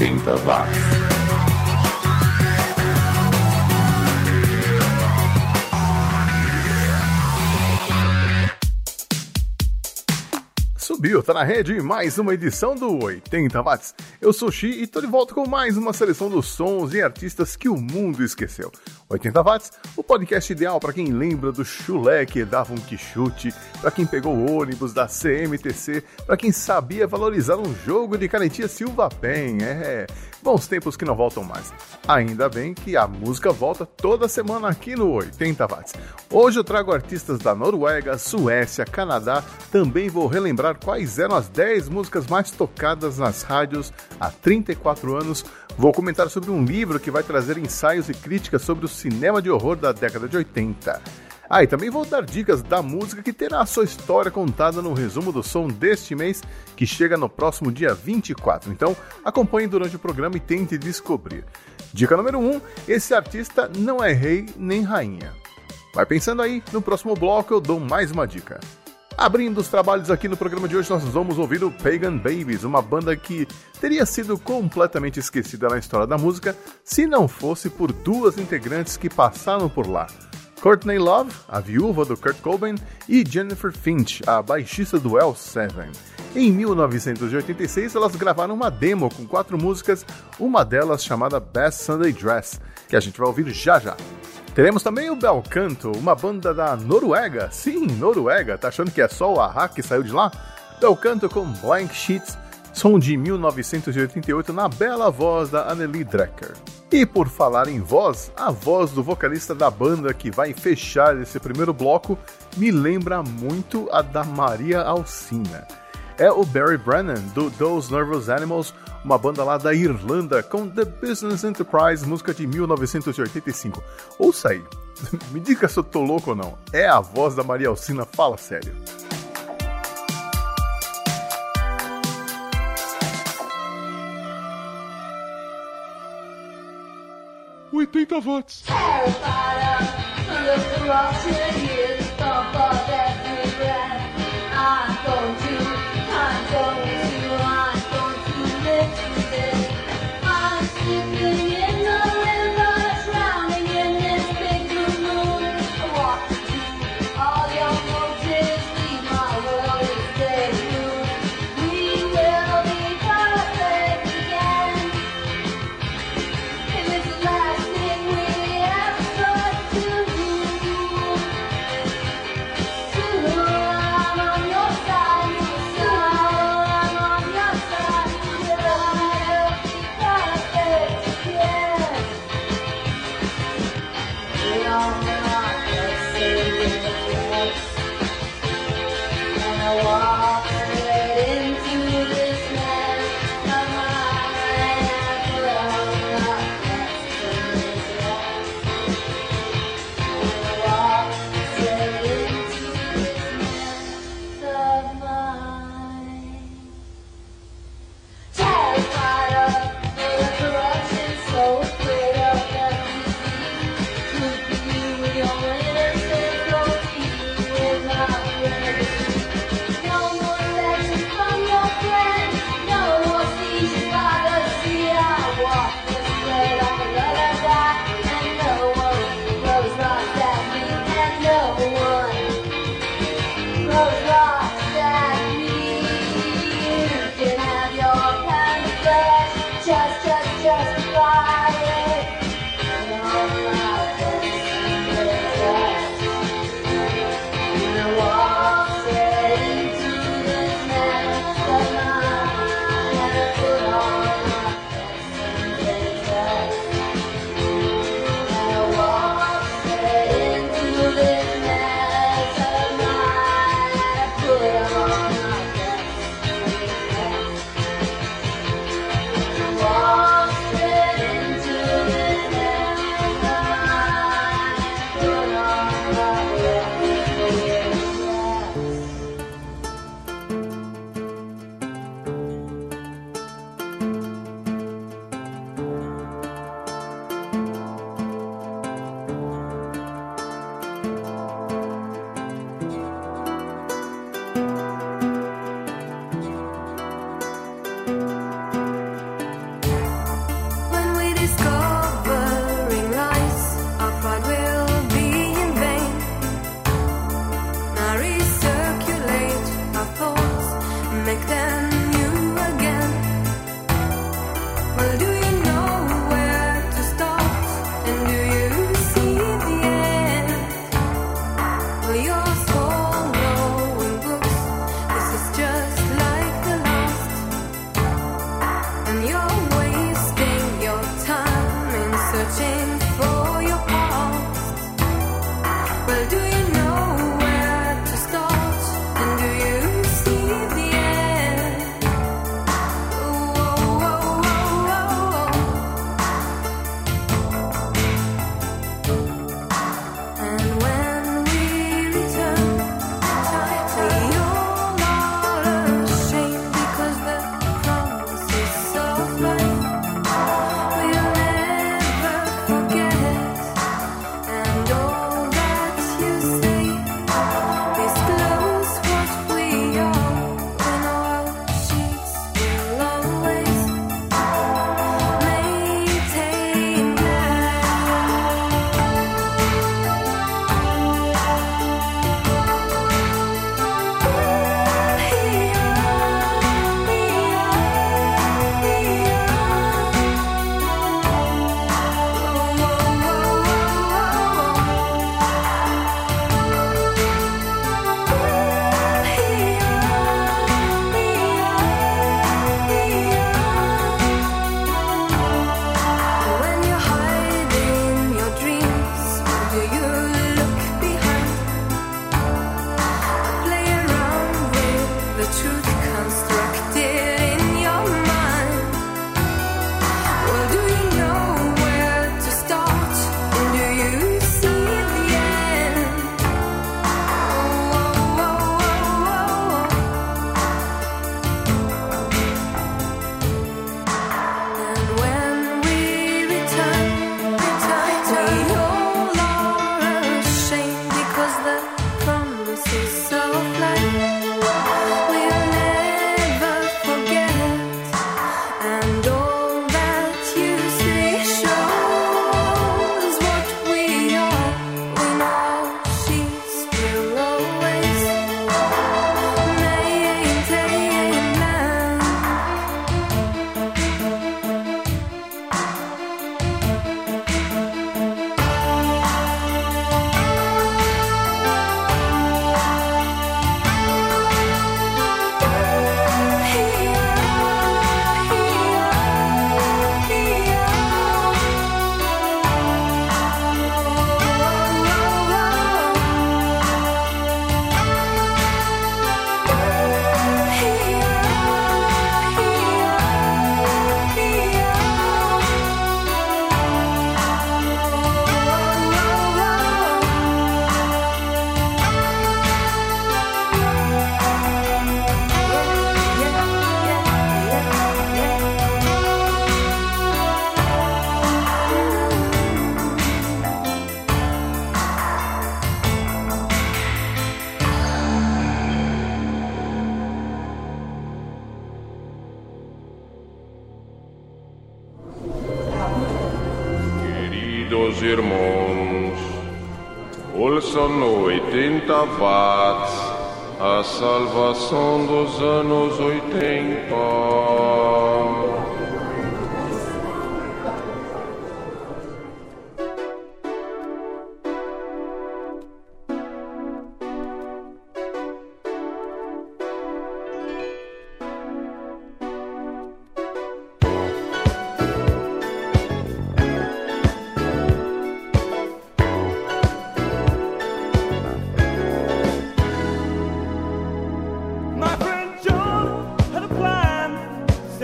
80 watts. Subiu, tá na rede mais uma edição do 80 Watts. Eu sou Xi e tô de volta com mais uma seleção dos sons e artistas que o mundo esqueceu. 80 Watts, o podcast ideal para quem lembra do chulé que dava um quichute, para quem pegou o ônibus da CMTC, para quem sabia valorizar um jogo de canetinha Silva Pen. É, bons tempos que não voltam mais. Ainda bem que a música volta toda semana aqui no 80 Watts. Hoje eu trago artistas da Noruega, Suécia, Canadá, também vou relembrar quais eram as 10 músicas mais tocadas nas rádios há 34 anos. Vou comentar sobre um livro que vai trazer ensaios e críticas sobre o cinema de horror da década de 80. Ah, e também vou dar dicas da música que terá a sua história contada no resumo do som deste mês, que chega no próximo dia 24. Então, acompanhe durante o programa e tente descobrir. Dica número 1: esse artista não é rei nem rainha. Vai pensando aí, no próximo bloco eu dou mais uma dica. Abrindo os trabalhos aqui no programa de hoje, nós vamos ouvir o Pagan Babies, uma banda que teria sido completamente esquecida na história da música se não fosse por duas integrantes que passaram por lá. Courtney Love, a viúva do Kurt Cobain, e Jennifer Finch, a baixista do L7. Em 1986, elas gravaram uma demo com quatro músicas, uma delas chamada Best Sunday Dress, que a gente vai ouvir já já. Teremos também o Belcanto, uma banda da Noruega. Sim, Noruega. Tá achando que é só o Aha que saiu de lá? Belcanto com Blank Sheets, som de 1988 na bela voz da Anneli Drecker. E por falar em voz, a voz do vocalista da banda que vai fechar esse primeiro bloco me lembra muito a da Maria Alcina. É o Barry Brennan, do Those Nervous Animals, uma banda lá da Irlanda com The Business Enterprise, música de 1985. Ouça aí, me diga se eu tô louco ou não. É a voz da Maria Alcina, fala sério. 80 watts. Para,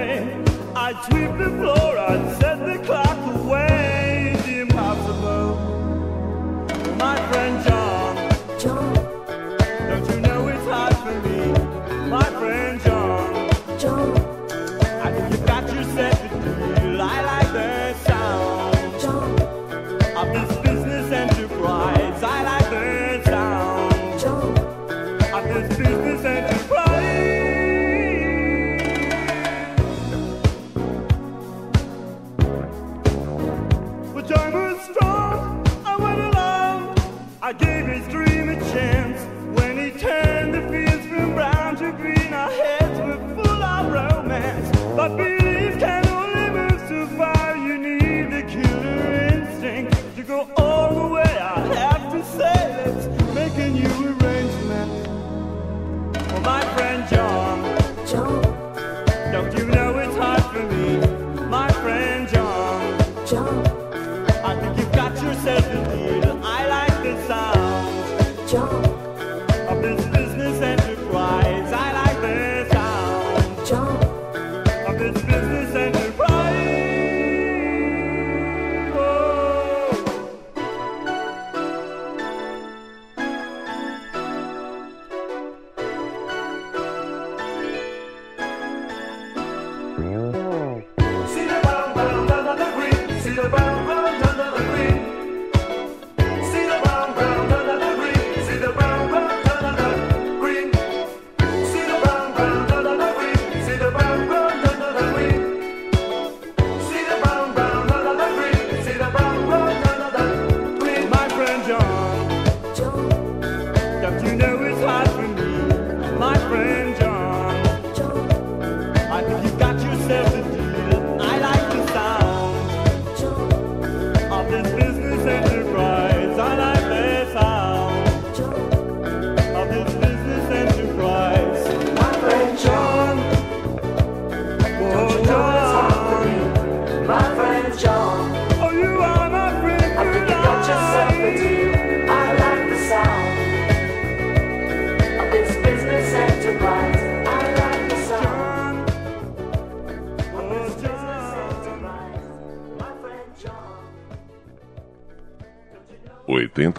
me. I sweep the floor, I say.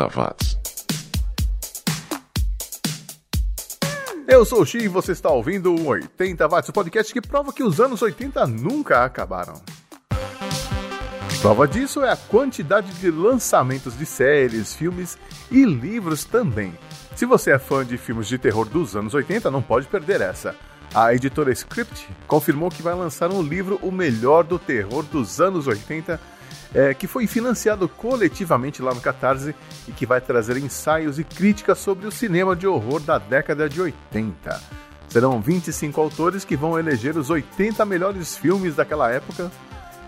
Watts. Eu sou o Xi e você está ouvindo o 80 Watts, o podcast que prova que os anos 80 nunca acabaram. Prova disso é a quantidade de lançamentos de séries, filmes e livros também. Se você é fã de filmes de terror dos anos 80, não pode perder essa. A editora Script confirmou que vai lançar um livro O Melhor do Terror dos anos 80 é, que foi financiado coletivamente lá no Catarse e que vai trazer ensaios e críticas sobre o cinema de horror da década de 80. Serão 25 autores que vão eleger os 80 melhores filmes daquela época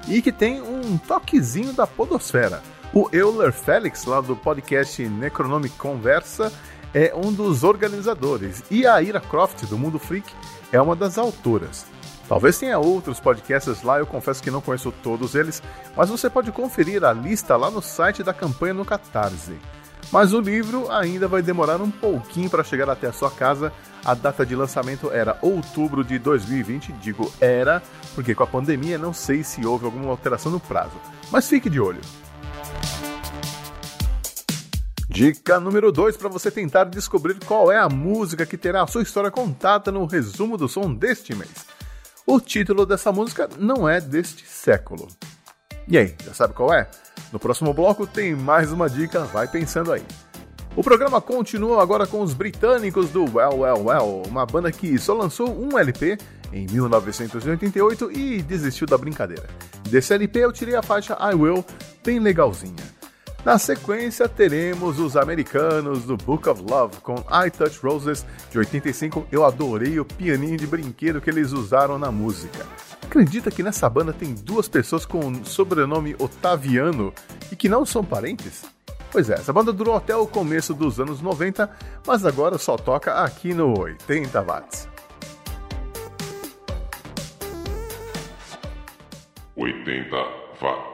e que tem um toquezinho da podosfera. O Euler Félix, lá do podcast Necronomic Conversa, é um dos organizadores e a Ira Croft, do Mundo Freak, é uma das autoras. Talvez tenha outros podcasts lá, eu confesso que não conheço todos eles, mas você pode conferir a lista lá no site da campanha no Catarse. Mas o livro ainda vai demorar um pouquinho para chegar até a sua casa. A data de lançamento era outubro de 2020, digo era, porque com a pandemia não sei se houve alguma alteração no prazo. Mas fique de olho. Dica número 2 para você tentar descobrir qual é a música que terá a sua história contada no resumo do som deste mês. O título dessa música não é deste século. E aí, já sabe qual é? No próximo bloco tem mais uma dica, vai pensando aí. O programa continua agora com os britânicos do Well Well Well, uma banda que só lançou um LP em 1988 e desistiu da brincadeira. Desse LP eu tirei a faixa I Will, bem legalzinha. Na sequência, teremos os americanos do Book of Love com I Touch Roses de 85. Eu adorei o pianinho de brinquedo que eles usaram na música. Acredita que nessa banda tem duas pessoas com sobrenome Otaviano e que não são parentes? Pois é, essa banda durou até o começo dos anos 90, mas agora só toca aqui no 80 watts. 80 watts.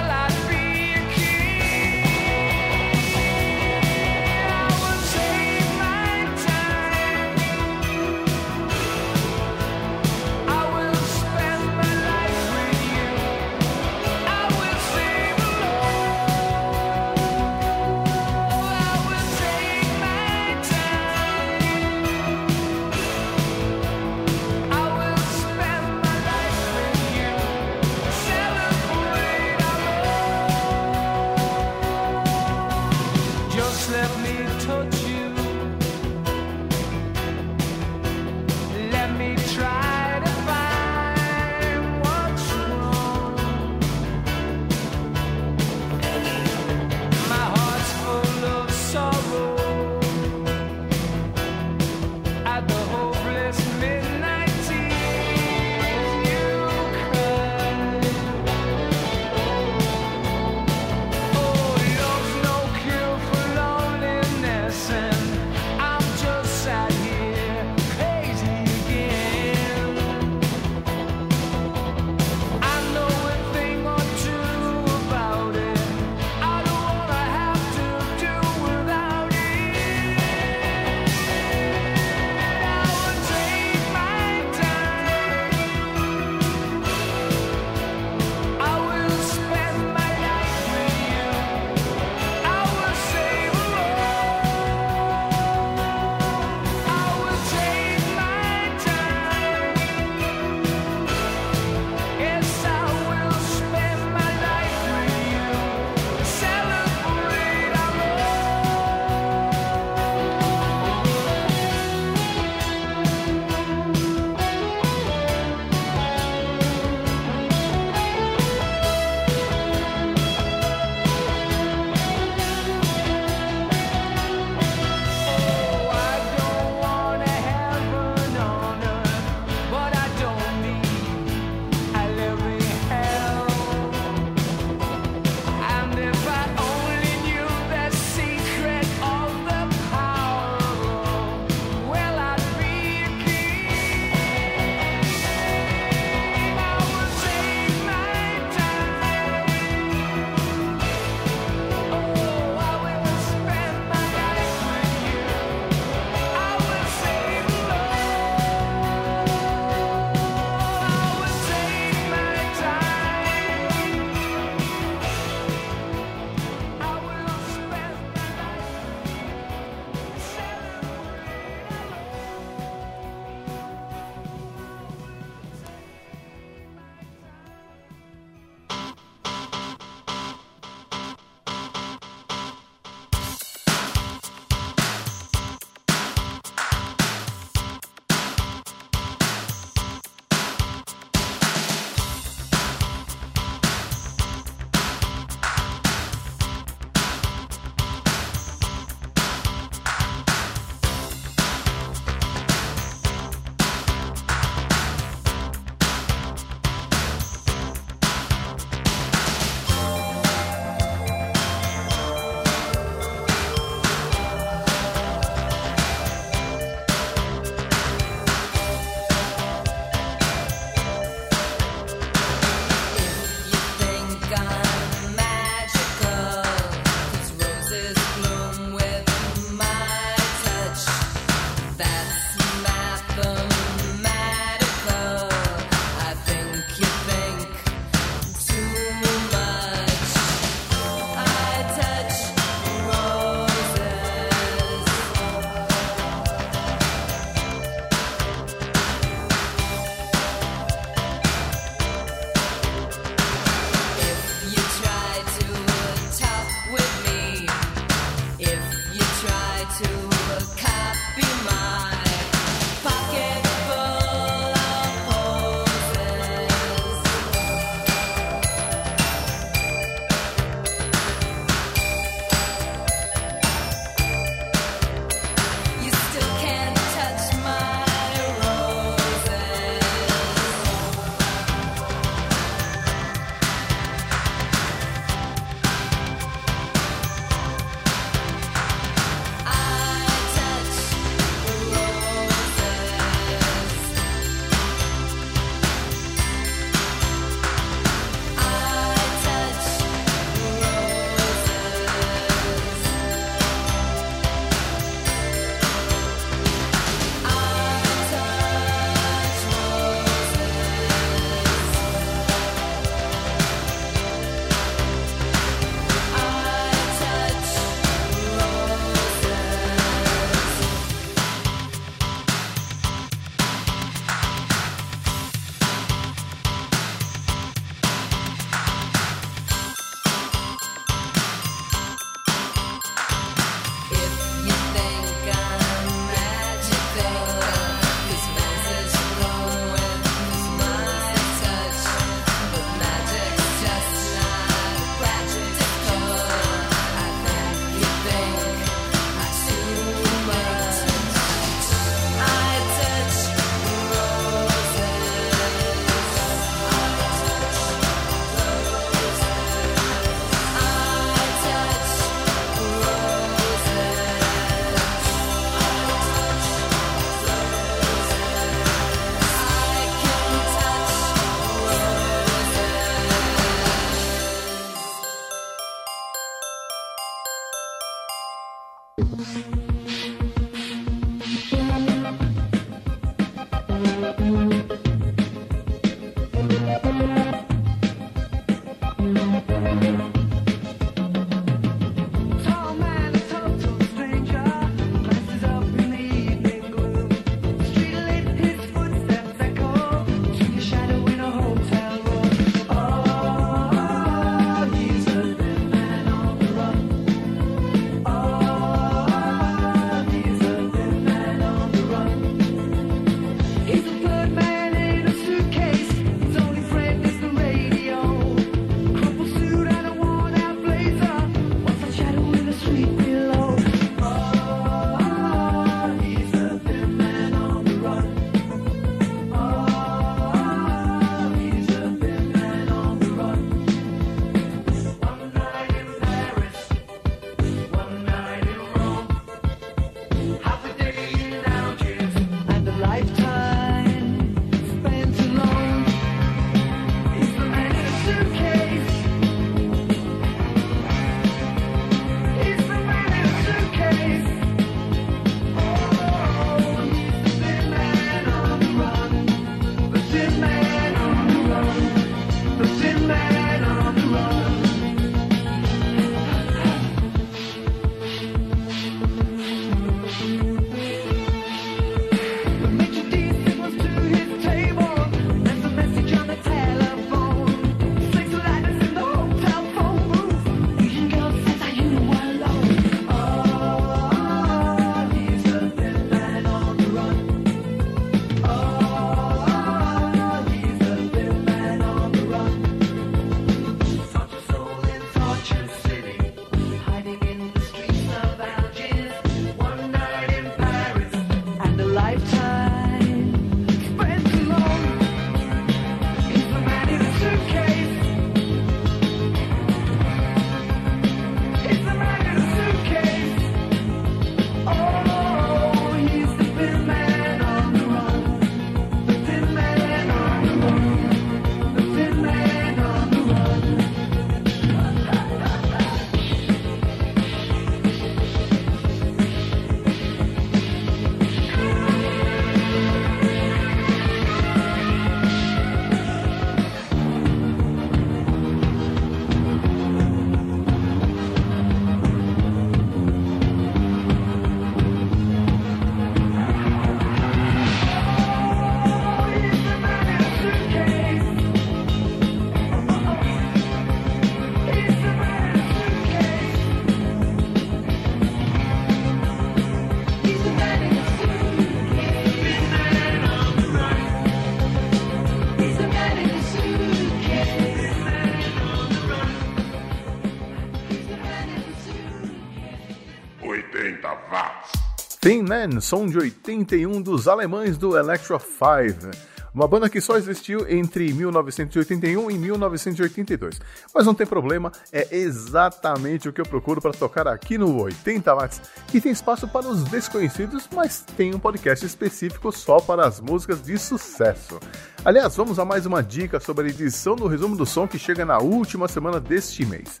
Thin Man, som de 81 dos alemães do Electro 5 uma banda que só existiu entre 1981 e 1982. Mas não tem problema, é exatamente o que eu procuro para tocar aqui no 80 Watts, que tem espaço para os desconhecidos, mas tem um podcast específico só para as músicas de sucesso. Aliás, vamos a mais uma dica sobre a edição do resumo do som que chega na última semana deste mês.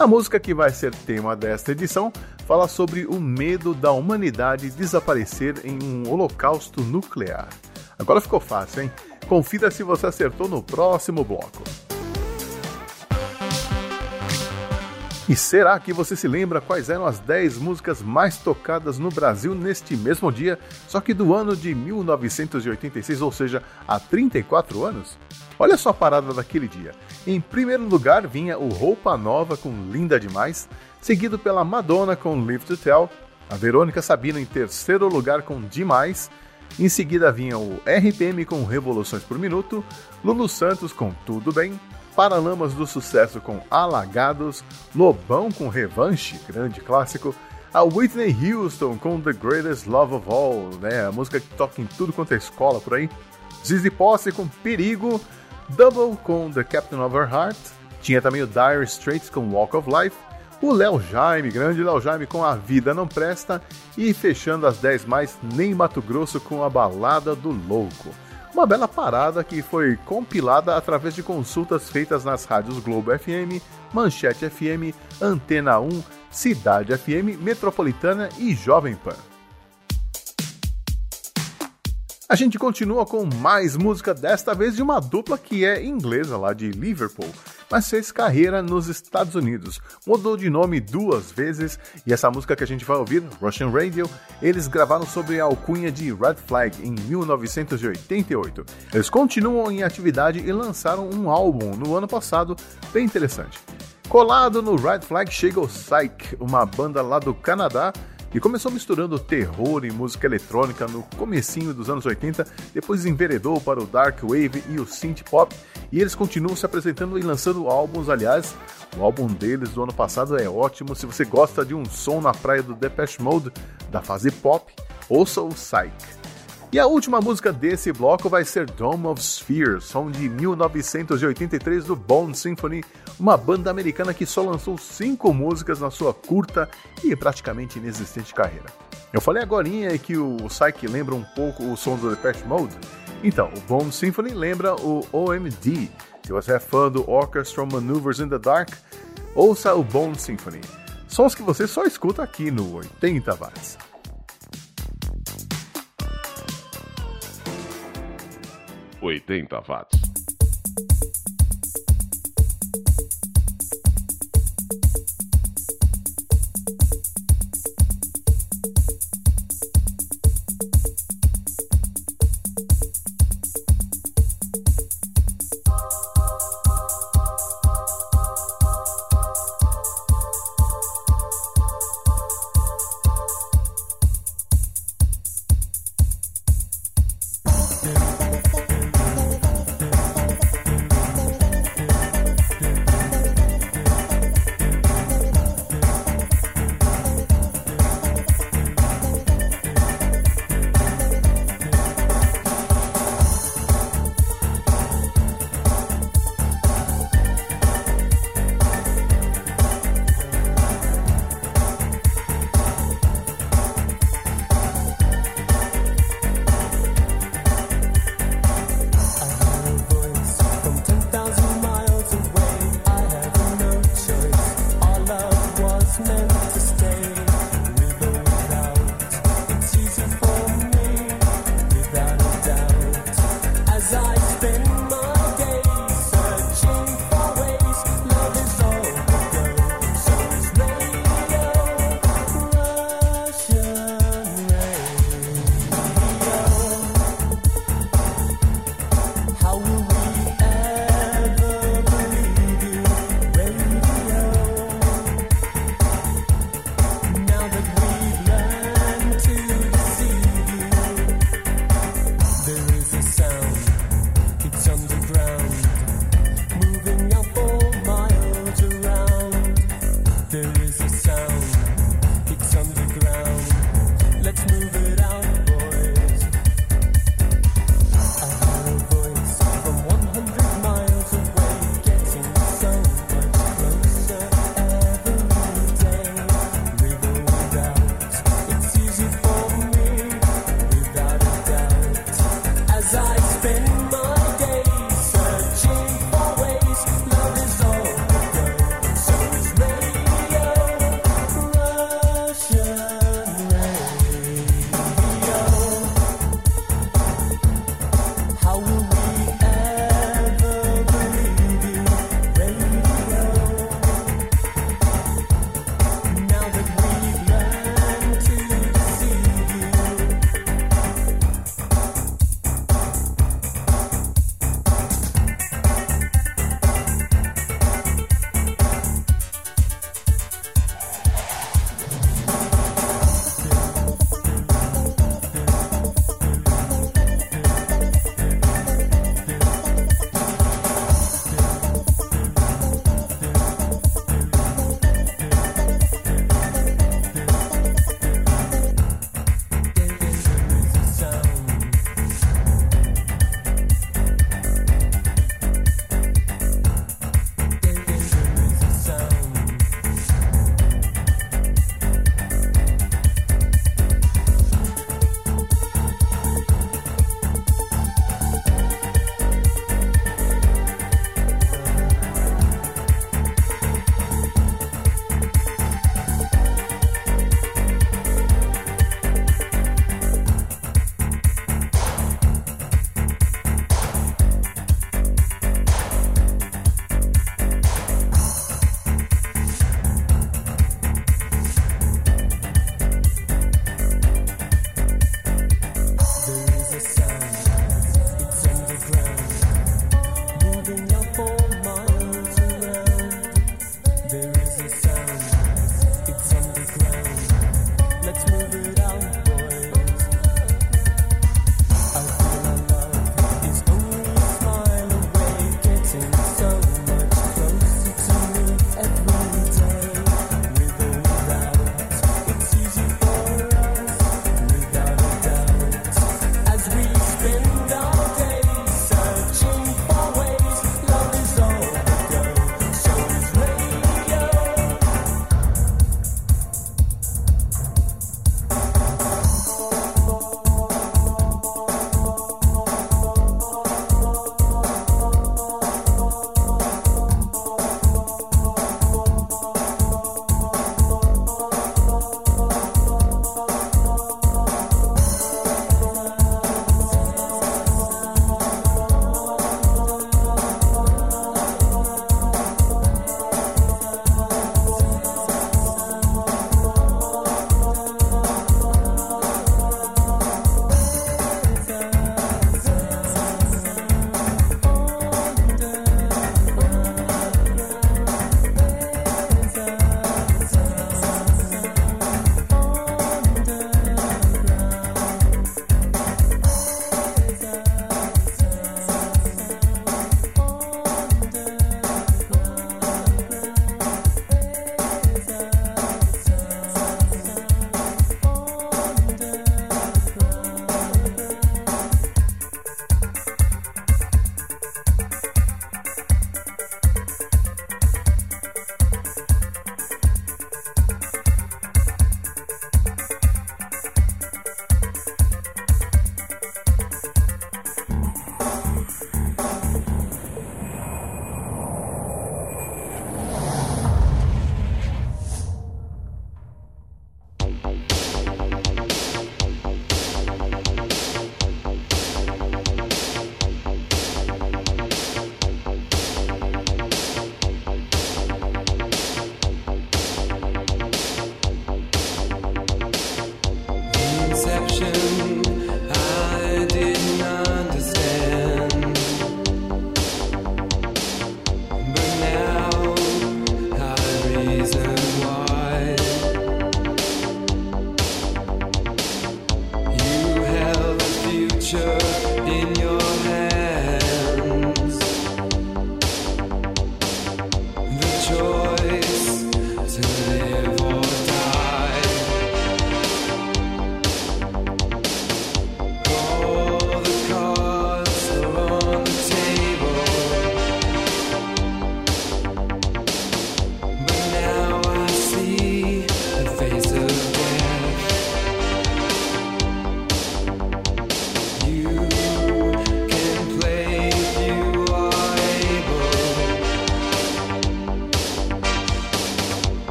A música que vai ser tema desta edição fala sobre o medo da humanidade desaparecer em um holocausto nuclear. Agora ficou fácil, hein? Confira se você acertou no próximo bloco. E será que você se lembra quais eram as 10 músicas mais tocadas no Brasil neste mesmo dia, só que do ano de 1986, ou seja, há 34 anos? Olha só a parada daquele dia. Em primeiro lugar vinha o Roupa Nova com Linda Demais, seguido pela Madonna com Live to Tell, a Verônica Sabino em terceiro lugar com Demais, em seguida vinham o RPM com Revoluções por Minuto, Lulu Santos com Tudo Bem, Paralamas do Sucesso com Alagados, Lobão com Revanche, grande clássico, a Whitney Houston com The Greatest Love of All, né, a música que toca em tudo quanto é escola por aí, Zizi Posse com Perigo, Double com The Captain of Her Heart, tinha também o Dire Straits com Walk of Life, o Léo Jaime, grande Léo Jaime com A Vida Não Presta e fechando as 10 mais, Nem Mato Grosso com A Balada do Louco. Uma bela parada que foi compilada através de consultas feitas nas rádios Globo FM, Manchete FM, Antena 1, Cidade FM, Metropolitana e Jovem Pan. A gente continua com mais música, desta vez de uma dupla que é inglesa lá de Liverpool mas fez carreira nos Estados Unidos. Mudou de nome duas vezes e essa música que a gente vai ouvir, Russian Radio, eles gravaram sobre a alcunha de Red Flag em 1988. Eles continuam em atividade e lançaram um álbum no ano passado bem interessante. Colado no Red Flag chega o Psyche, uma banda lá do Canadá e começou misturando terror e música eletrônica no comecinho dos anos 80, depois enveredou para o dark wave e o synth pop, e eles continuam se apresentando e lançando álbuns, aliás, o álbum deles do ano passado é ótimo, se você gosta de um som na praia do Depeche Mode, da fase pop, ouça o Psyche. E a última música desse bloco vai ser Dome of Spheres, som de 1983 do Bone Symphony, uma banda americana que só lançou cinco músicas na sua curta e praticamente inexistente carreira. Eu falei agora que o Psyche lembra um pouco o som do Depeche Mode. Então, o Bone Symphony lembra o OMD. Se você é fã do Orchestra Maneuvers in the Dark, ouça o Bone Symphony. Sons que você só escuta aqui no 80 watts. 80 watts.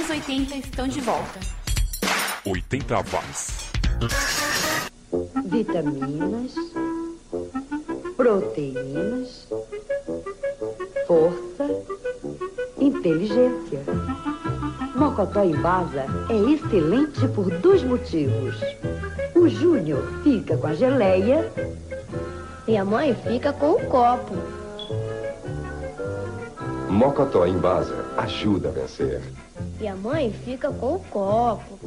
Anos 80 estão de volta. 80 watts. Vitaminas, proteínas, força, inteligência. Mocotó em Baza é excelente por dois motivos. O Júnior fica com a geleia e a mãe fica com o copo. Mocotó em Baza ajuda a vencer. E a mãe fica com o copo.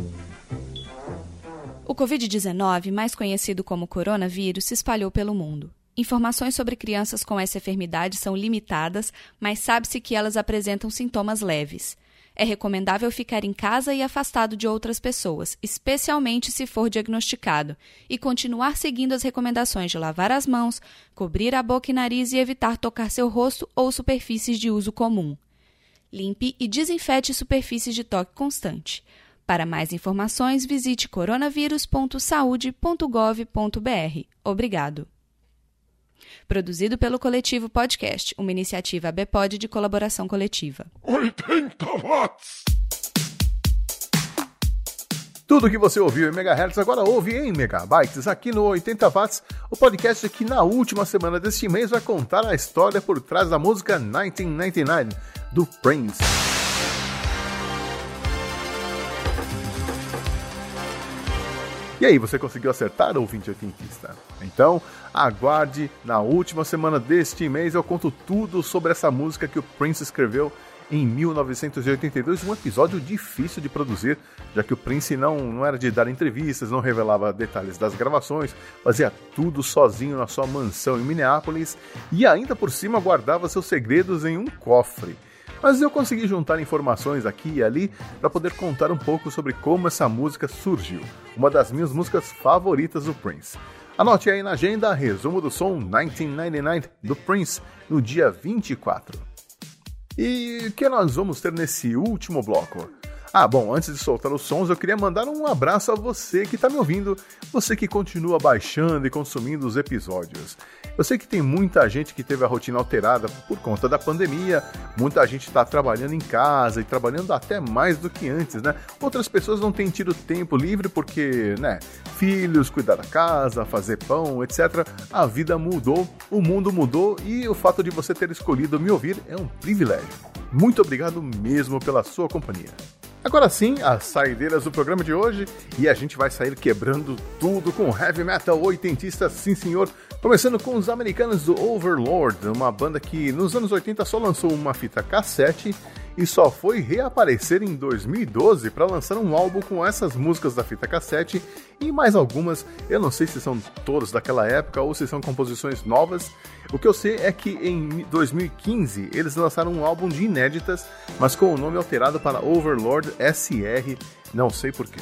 O Covid-19, mais conhecido como coronavírus, se espalhou pelo mundo. Informações sobre crianças com essa enfermidade são limitadas, mas sabe-se que elas apresentam sintomas leves. É recomendável ficar em casa e afastado de outras pessoas, especialmente se for diagnosticado, e continuar seguindo as recomendações de lavar as mãos, cobrir a boca e nariz e evitar tocar seu rosto ou superfícies de uso comum. Limpe e desinfete superfícies de toque constante. Para mais informações, visite coronavírus.saude.gov.br. Obrigado. Produzido pelo Coletivo Podcast, uma iniciativa ABPOD de colaboração coletiva. 80 watts. Tudo que você ouviu em megahertz agora ouve em megabytes aqui no 80 watts, o podcast que na última semana deste mês vai contar a história por trás da música 1999 do Prince. E aí, você conseguiu acertar, ouvinte oitentista? Então, aguarde, na última semana deste mês eu conto tudo sobre essa música que o Prince escreveu em 1982, um episódio difícil de produzir, já que o Prince não, não era de dar entrevistas, não revelava detalhes das gravações, fazia tudo sozinho na sua mansão em Minneapolis e ainda por cima guardava seus segredos em um cofre mas eu consegui juntar informações aqui e ali para poder contar um pouco sobre como essa música surgiu, uma das minhas músicas favoritas do Prince. Anote aí na agenda resumo do som 1999 do Prince no dia 24. E o que nós vamos ter nesse último bloco? Ah, bom, antes de soltar os sons, eu queria mandar um abraço a você que está me ouvindo, você que continua baixando e consumindo os episódios. Eu sei que tem muita gente que teve a rotina alterada por conta da pandemia, muita gente está trabalhando em casa e trabalhando até mais do que antes, né? Outras pessoas não têm tido tempo livre porque, né, filhos, cuidar da casa, fazer pão, etc. A vida mudou, o mundo mudou e o fato de você ter escolhido me ouvir é um privilégio. Muito obrigado mesmo pela sua companhia. Agora sim, as saideiras do programa de hoje e a gente vai sair quebrando tudo com heavy metal oitentista, sim senhor. Começando com os americanos do Overlord, uma banda que nos anos 80 só lançou uma fita cassete e só foi reaparecer em 2012 para lançar um álbum com essas músicas da fita cassete e mais algumas. Eu não sei se são todas daquela época ou se são composições novas. O que eu sei é que em 2015 eles lançaram um álbum de inéditas, mas com o nome alterado para Overlord SR, não sei porquê.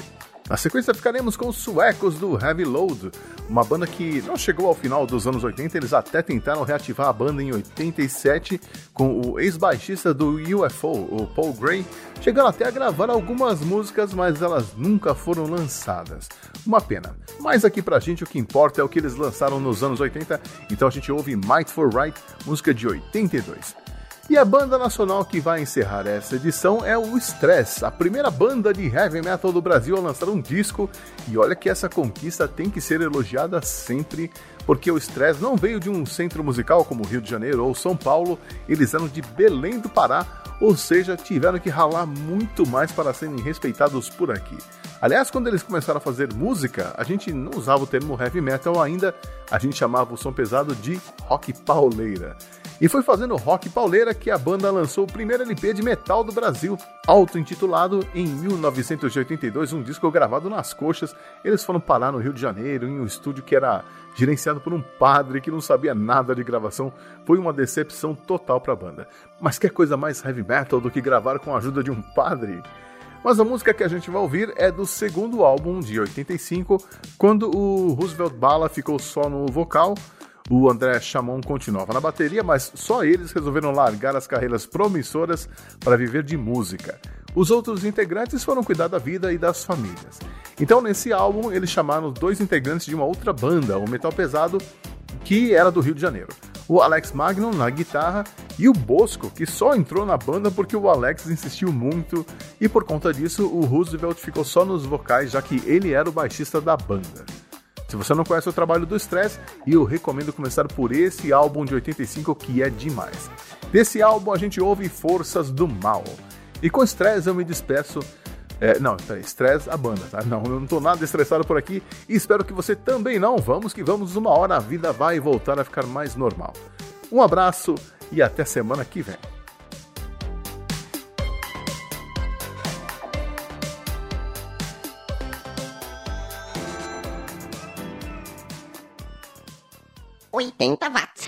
Na sequência ficaremos com os suecos do Heavy Load, uma banda que não chegou ao final dos anos 80, eles até tentaram reativar a banda em 87 com o ex-baixista do UFO, o Paul Gray, chegando até a gravar algumas músicas, mas elas nunca foram lançadas. Uma pena. Mas aqui pra gente o que importa é o que eles lançaram nos anos 80, então a gente ouve Might for Right, música de 82. E a banda nacional que vai encerrar essa edição é o Stress, a primeira banda de heavy metal do Brasil a lançar um disco. E olha que essa conquista tem que ser elogiada sempre, porque o Stress não veio de um centro musical como Rio de Janeiro ou São Paulo, eles eram de Belém do Pará, ou seja, tiveram que ralar muito mais para serem respeitados por aqui. Aliás, quando eles começaram a fazer música, a gente não usava o termo heavy metal ainda, a gente chamava o som pesado de rock pauleira. E foi fazendo rock pauleira que a banda lançou o primeiro LP de metal do Brasil, auto-intitulado em 1982, um disco gravado nas coxas. Eles foram parar no Rio de Janeiro, em um estúdio que era gerenciado por um padre que não sabia nada de gravação. Foi uma decepção total para a banda. Mas que coisa mais heavy metal do que gravar com a ajuda de um padre? Mas a música que a gente vai ouvir é do segundo álbum de 85, quando o Roosevelt Bala ficou só no vocal o André Chamon continuava na bateria, mas só eles resolveram largar as carreiras promissoras para viver de música. Os outros integrantes foram cuidar da vida e das famílias. Então, nesse álbum, eles chamaram dois integrantes de uma outra banda, o Metal Pesado, que era do Rio de Janeiro. O Alex Magnum na guitarra E o Bosco, que só entrou na banda porque o Alex insistiu muito e por conta disso o Roosevelt ficou só nos vocais, já que ele era o baixista da banda. Se você não conhece o trabalho do Stress, eu recomendo começar por esse álbum de 85 que é demais. Desse álbum a gente ouve Forças do Mal. E com Stress eu me despeço. É, não, peraí, Stress a banda, tá? Não, eu não tô nada estressado por aqui e espero que você também não. Vamos que vamos, uma hora a vida vai voltar a ficar mais normal. Um abraço e até semana que vem. Oitenta watts.